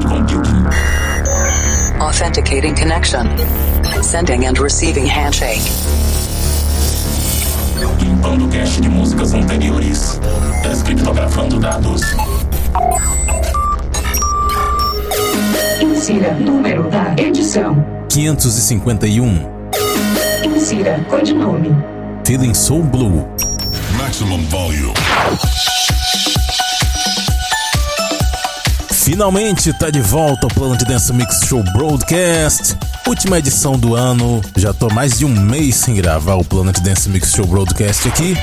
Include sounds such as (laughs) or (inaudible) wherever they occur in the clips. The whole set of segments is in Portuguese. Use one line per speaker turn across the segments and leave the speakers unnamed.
cloud computing.
Authenticating connection. Sending and receiving handshake.
Limpando cache de músicas anteriores. Descriptografando dados.
Insira número da edição.
551.
Insira codinome.
Feeling So Blue.
Maximum volume.
Finalmente tá de volta o Planet Dance Mix Show Broadcast. Última edição do ano. Já tô mais de um mês sem gravar o Planet Dance Mix Show Broadcast aqui.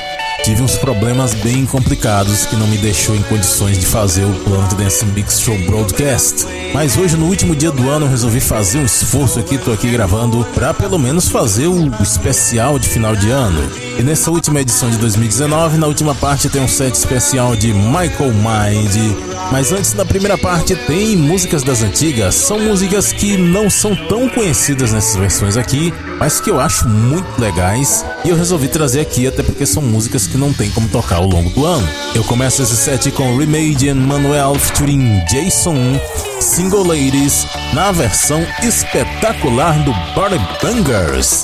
Tive uns problemas bem complicados que não me deixou em condições de fazer o Planet Dance Mix Show Broadcast. Mas hoje, no último dia do ano, resolvi fazer um esforço aqui, tô aqui gravando, pra pelo menos fazer o especial de final de ano. E nessa última edição de 2019, na última parte tem um set especial de Michael Mind. Mas antes da primeira parte tem músicas das antigas, são músicas que não são tão conhecidas nessas versões aqui, mas que eu acho muito legais e eu resolvi trazer aqui até porque são músicas que não tem como tocar ao longo do ano. Eu começo esse set com Remade and Manuel featuring Jason, Single Ladies, na versão espetacular do Body Bangers.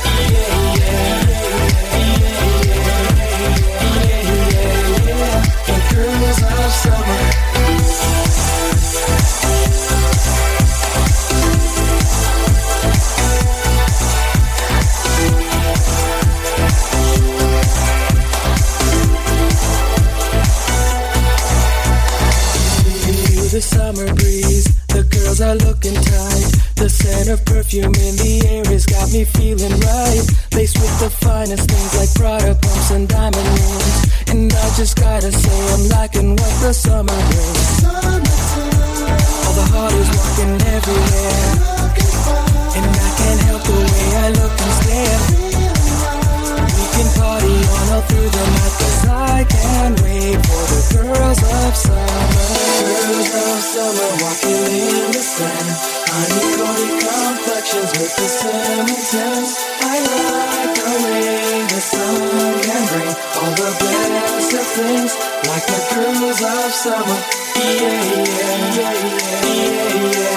summer breeze. The girls are looking tight. The scent of perfume in the air has got me feeling right. Laced with the finest things like Prada pumps and diamond rings. And I just gotta say I'm liking what the summer brings. All the heart is walking everywhere. And I can't help the way I look and stare. Can party on all through the night Cause I can't wait for the girls of summer. Girls of summer walking in the sun. Honey Cody complexions with the cinnamon tents I like the way the sun can bring all the best of things Like the girls of summer. Yeah, Yeah, yeah, yeah, yeah, yeah,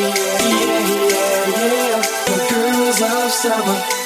yeah, yeah, yeah, yeah. The girls of summer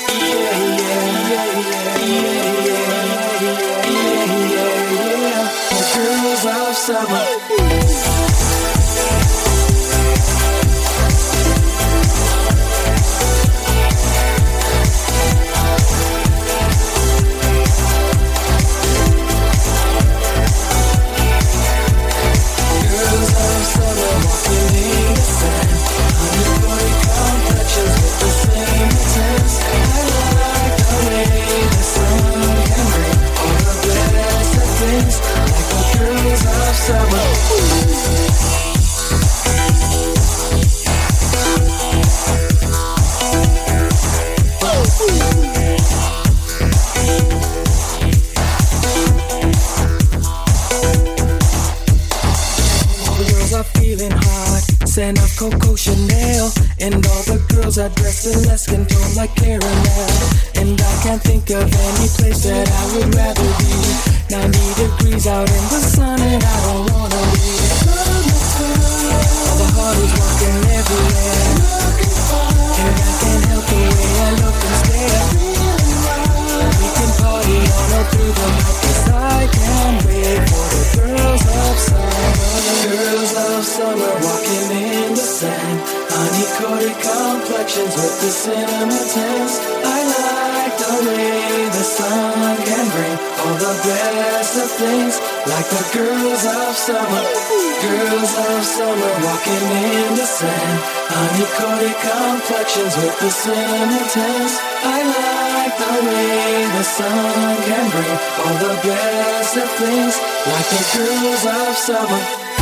of things. Like the girls of summer.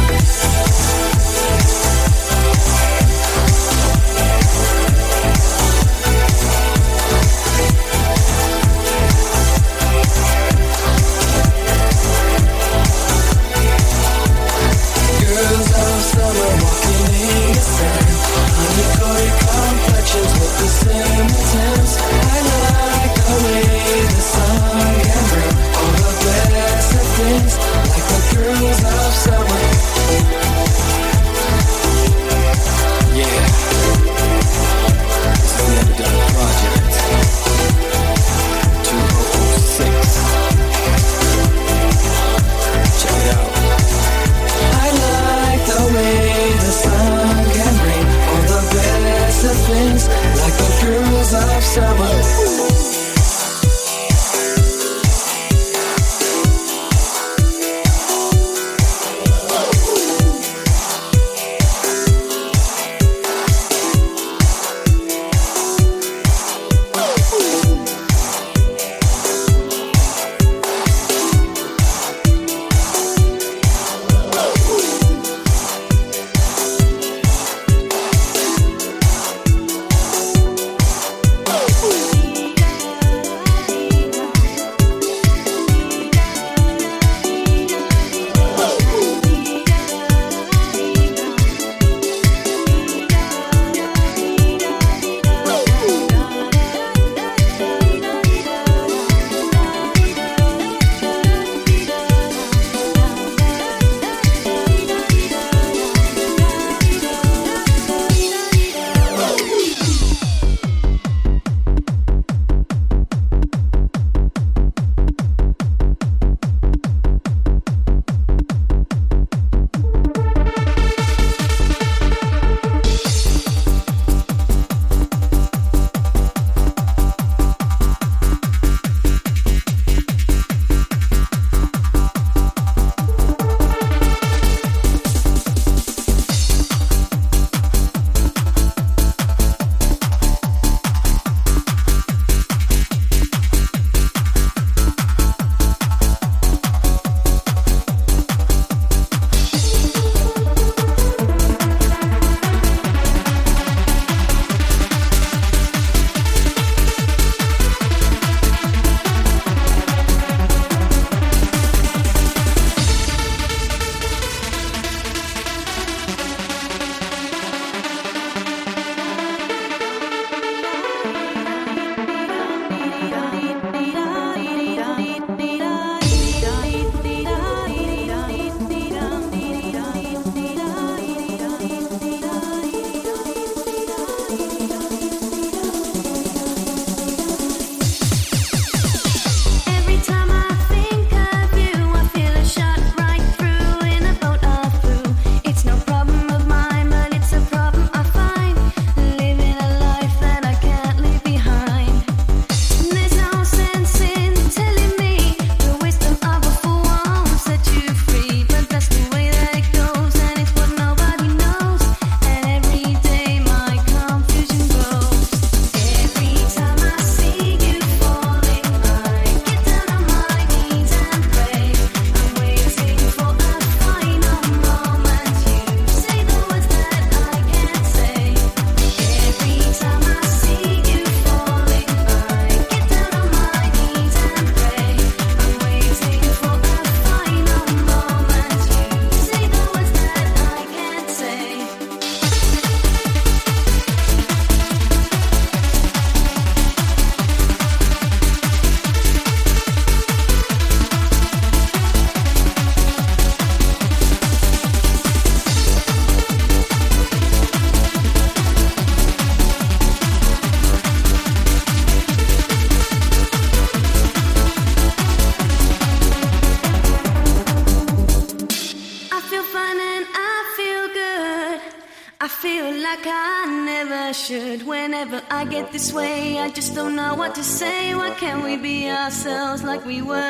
Ourselves like we were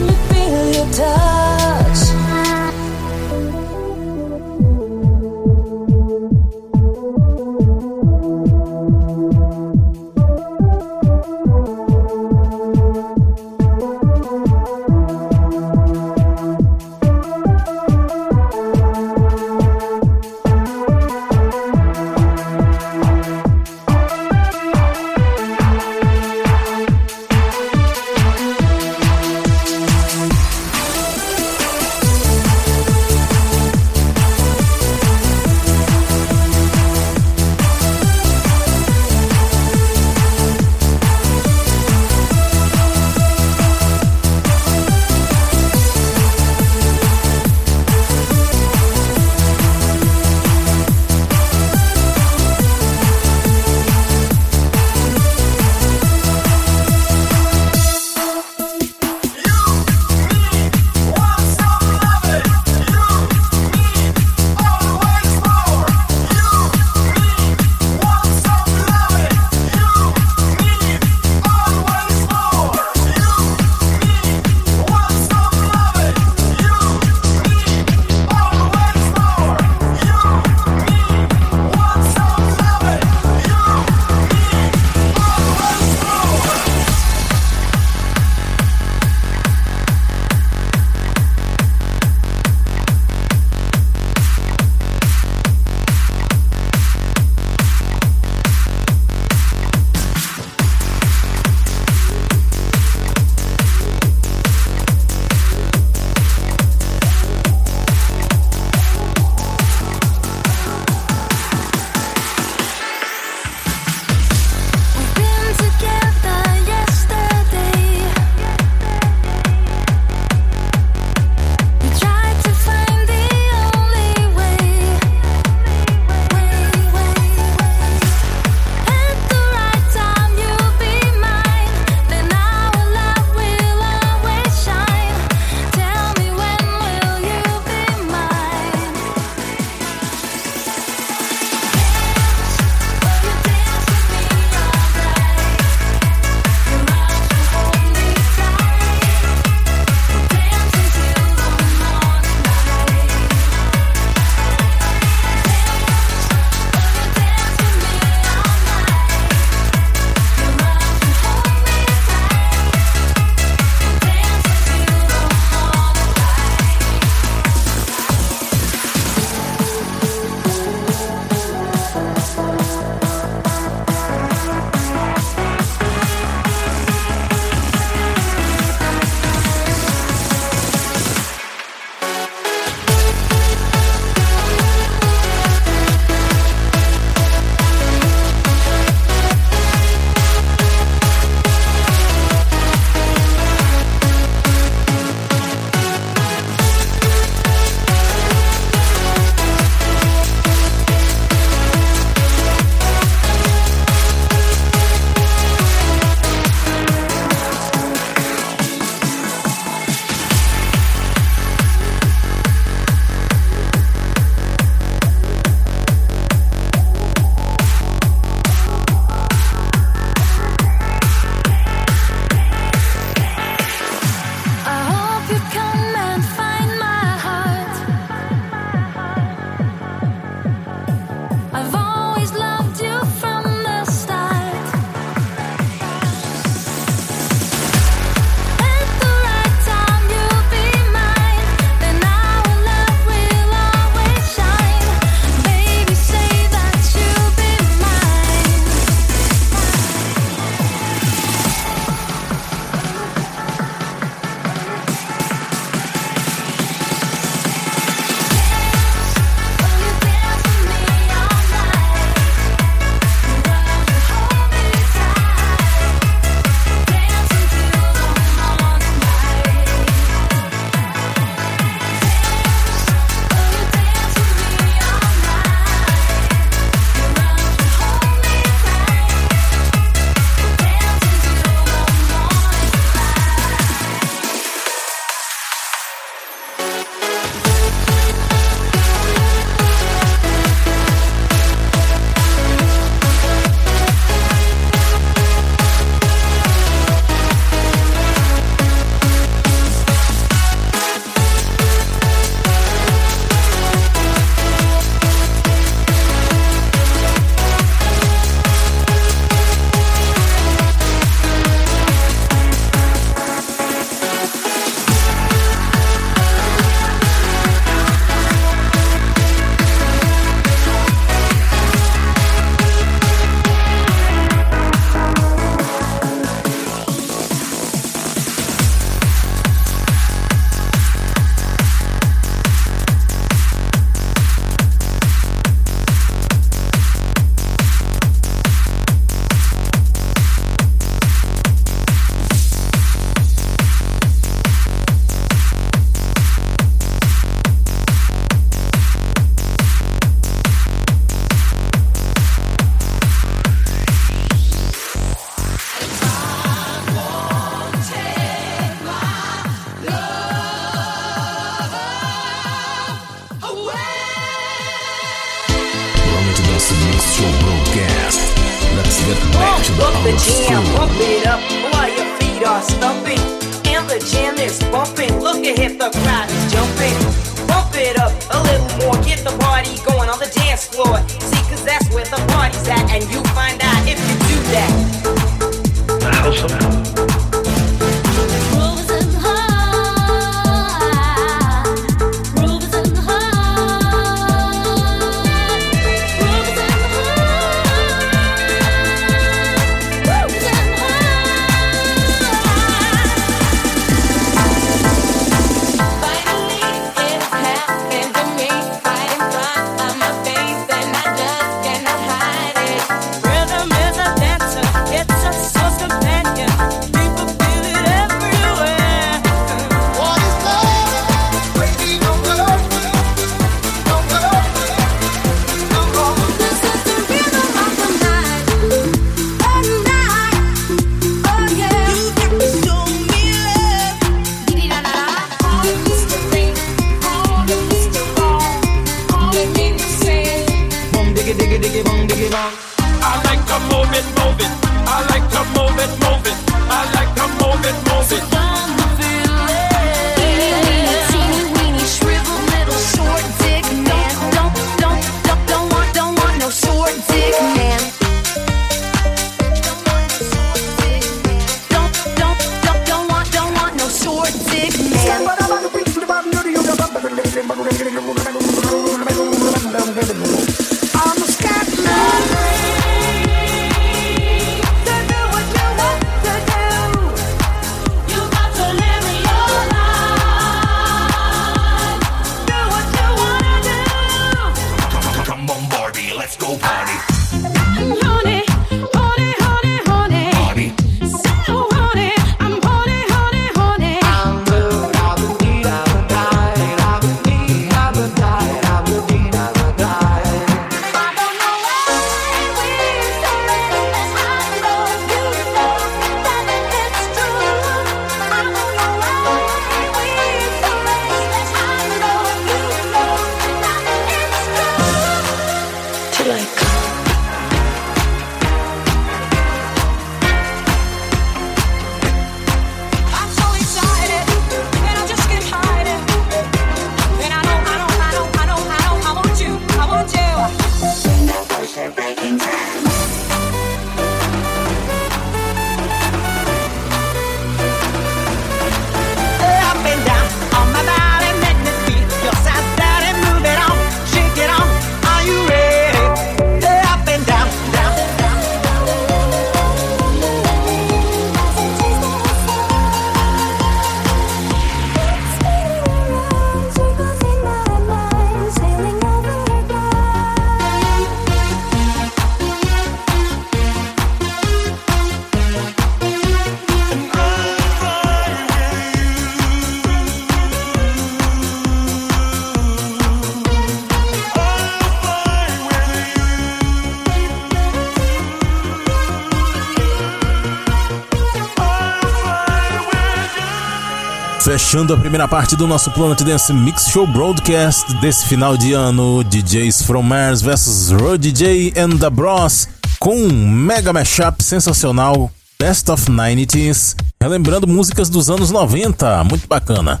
Fechando a primeira parte do nosso Planet Dance Mix Show Broadcast desse final de ano, DJs from Mars vs Road DJ and the Bros, com um mega mashup sensacional, Best of 90s, relembrando músicas dos anos 90, muito bacana.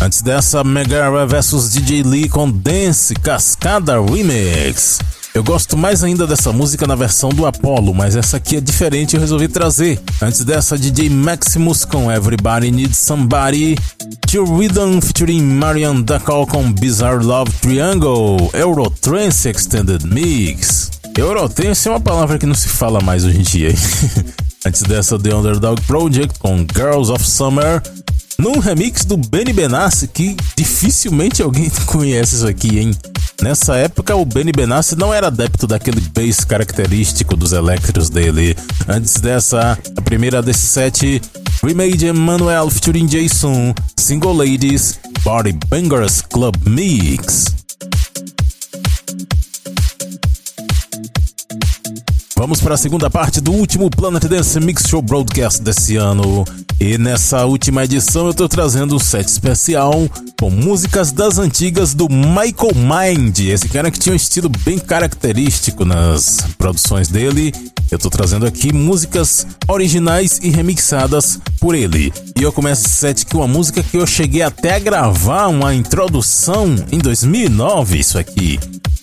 Antes dessa, Megara vs DJ Lee com Dance Cascada Remix. Eu gosto mais ainda dessa música na versão do Apollo, mas essa aqui é diferente e eu resolvi trazer. Antes dessa, DJ Maximus com Everybody Needs Somebody. Tio Rhythm featuring Marian Dacol com Bizarre Love Triangle. Eurotrance Extended Mix. Eurotrance é uma palavra que não se fala mais hoje em dia. (laughs) Antes dessa, The Underdog Project com Girls of Summer. Num remix do Benny Benassi, que dificilmente alguém (laughs) conhece isso aqui, hein? Nessa época, o Benny Benassi não era adepto daquele bass característico dos elétricos dele. Antes dessa, a primeira desse set, Remade Emmanuel featuring Jason, Single Ladies, Body Bangers Club Mix. Vamos para a segunda parte do último Planet Dance Mix Show Broadcast desse ano. E nessa última edição eu tô trazendo um set especial com músicas das antigas do Michael Mind, esse cara que tinha um estilo bem característico nas produções dele. Eu tô trazendo aqui músicas originais e remixadas por ele. E eu começo esse set com uma música que eu cheguei até a gravar uma introdução em 2009, isso aqui.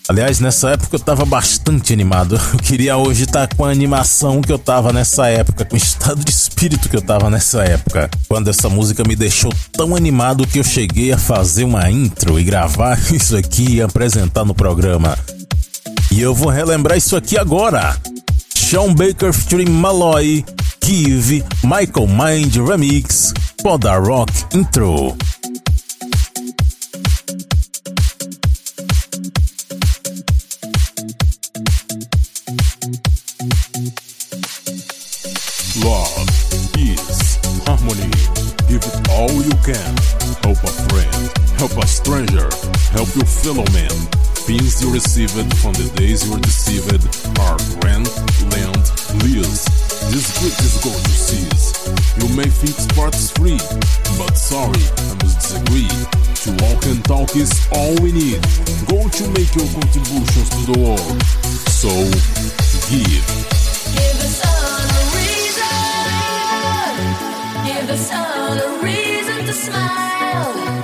Aliás, nessa época eu tava bastante animado. Eu queria hoje estar tá com a animação que eu tava nessa época, com o estado de espírito que eu tava nessa época. Quando essa música me deixou tão animado que eu cheguei a fazer uma intro e gravar (laughs) isso aqui e apresentar no programa. E eu vou relembrar isso aqui agora. Sean Baker featuring Malloy, Give, Michael Mind Remix, Poda Rock Intro.
Fellow man. Things you received from the days you were deceived are rent, land, lease. This gift is going to cease. You may think sport is free, but sorry, I must disagree. To walk and talk is all we need. Go to make your contributions to the world. So, give.
Give the sun a reason. Give the sun a reason to smile.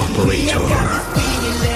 Operator.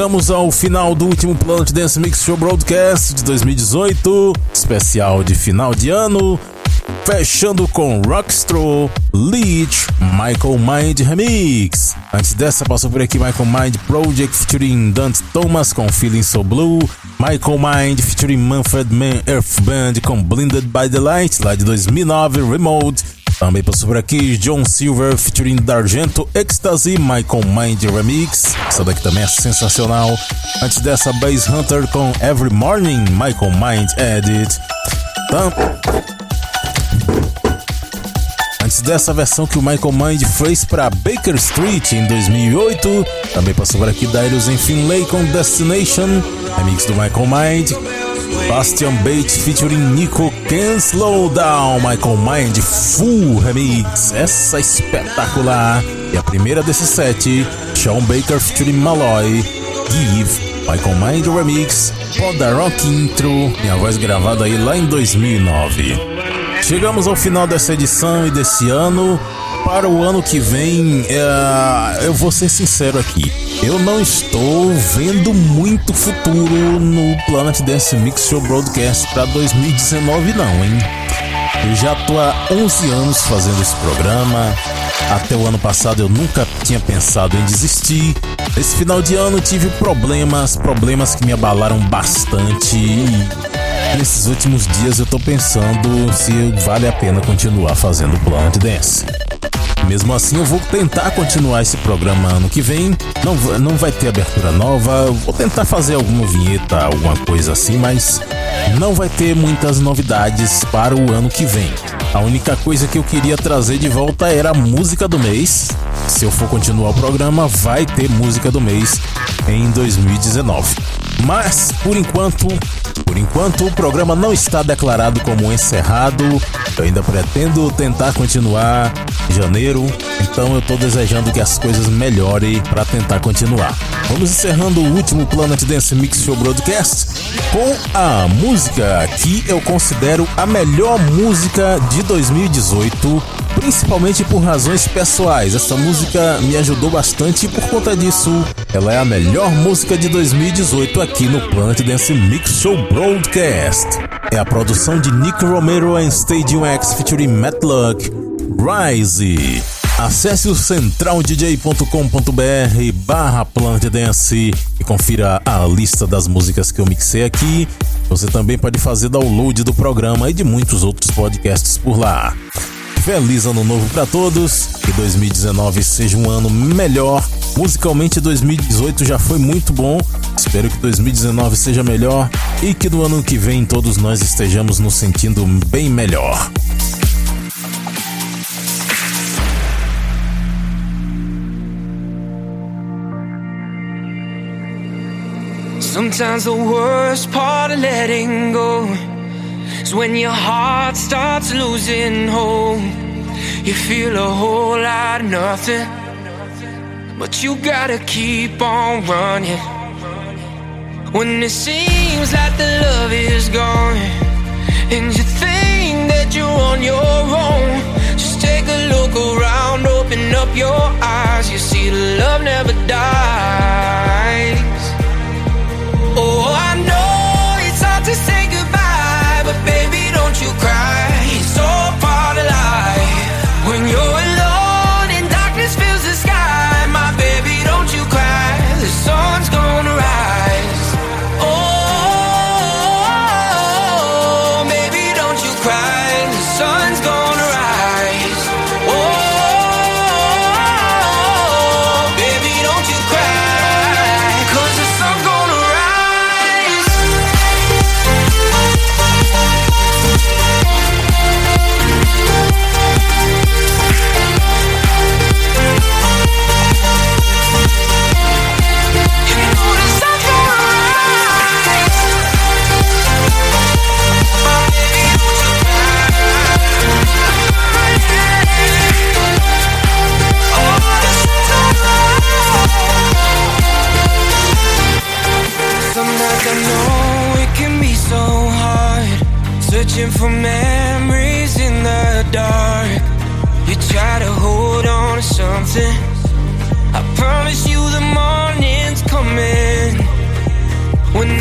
Chegamos ao final do último Planet Dance Mix Show Broadcast de 2018, especial de final de ano, fechando com Rockstro, Leech, Michael Mind Remix. Antes dessa, passou por aqui Michael Mind Project featuring Dante Thomas com Feeling So Blue, Michael Mind featuring Manfred Mann Earth Band com Blinded by the Light, lá de 2009, Remote. Também passou por aqui John Silver featuring D'Argento Ecstasy, Michael Mind Remix. Essa daqui também é sensacional. Antes dessa, Bass Hunter com Every Morning, Michael Mind Edit. Antes dessa versão que o Michael Mind fez para Baker Street em 2008, também passou por aqui Darius em Finlay com Destination, remix do Michael Mind. Bastian Bates featuring Nico Can Slow Down, Michael Mind Full Remix, essa é espetacular. E a primeira desse set, Sean Baker featuring Malloy, Give, Michael Mind Remix, Poda Rock Intro, minha voz gravada aí lá em 2009. Chegamos ao final dessa edição e desse ano. Para o ano que vem, é, eu vou ser sincero aqui. Eu não estou vendo muito futuro no Planet Dance Mix Show Broadcast para 2019, não, hein? Eu já tô há 11 anos fazendo esse programa. Até o ano passado eu nunca tinha pensado em desistir. Esse final de ano tive problemas, problemas que me abalaram bastante. E nesses últimos dias eu tô pensando se vale a pena continuar fazendo Planet Dance. Mesmo assim, eu vou tentar continuar esse programa ano que vem. Não, não vai ter abertura nova. Vou tentar fazer alguma vinheta, alguma coisa assim, mas não vai ter muitas novidades para o ano que vem. A única coisa que eu queria trazer de volta era a música do mês. Se eu for continuar o programa, vai ter música do mês em 2019. Mas, por enquanto, por enquanto o programa não está declarado como encerrado. Eu ainda pretendo tentar continuar em janeiro, então eu estou desejando que as coisas melhorem para tentar continuar. Vamos encerrando o último Planet Dance Mix Show Broadcast com a música que eu considero a melhor música de 2018, principalmente por razões pessoais. Essa música me ajudou bastante e por conta disso, ela é a melhor música de 2018 aqui no Planet Dance Mix Show Broadcast. É a produção de Nick Romero em Stadium X featuring Matt Luck, Rise. Acesse o centraldj.com.br barra Planet Dance e confira a lista das músicas que eu mixei aqui. Você também pode fazer download do programa e de muitos outros podcasts por lá. Feliz ano novo para todos, que 2019 seja um ano melhor. Musicalmente 2018 já foi muito bom. Espero que 2019 seja melhor e que no ano que vem todos nós estejamos nos sentindo bem melhor.
Sometimes the worst part of letting go is when your heart starts losing hope. You feel a whole lot of nothing, but you gotta keep on running. When it seems like the love is gone, and you think that you're on your own, just take a look around, open up your eyes. You see, the love never dies.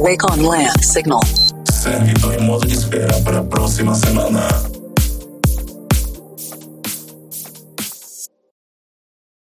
Wake on Land Signal.
Segue todo de espera para a próxima semana.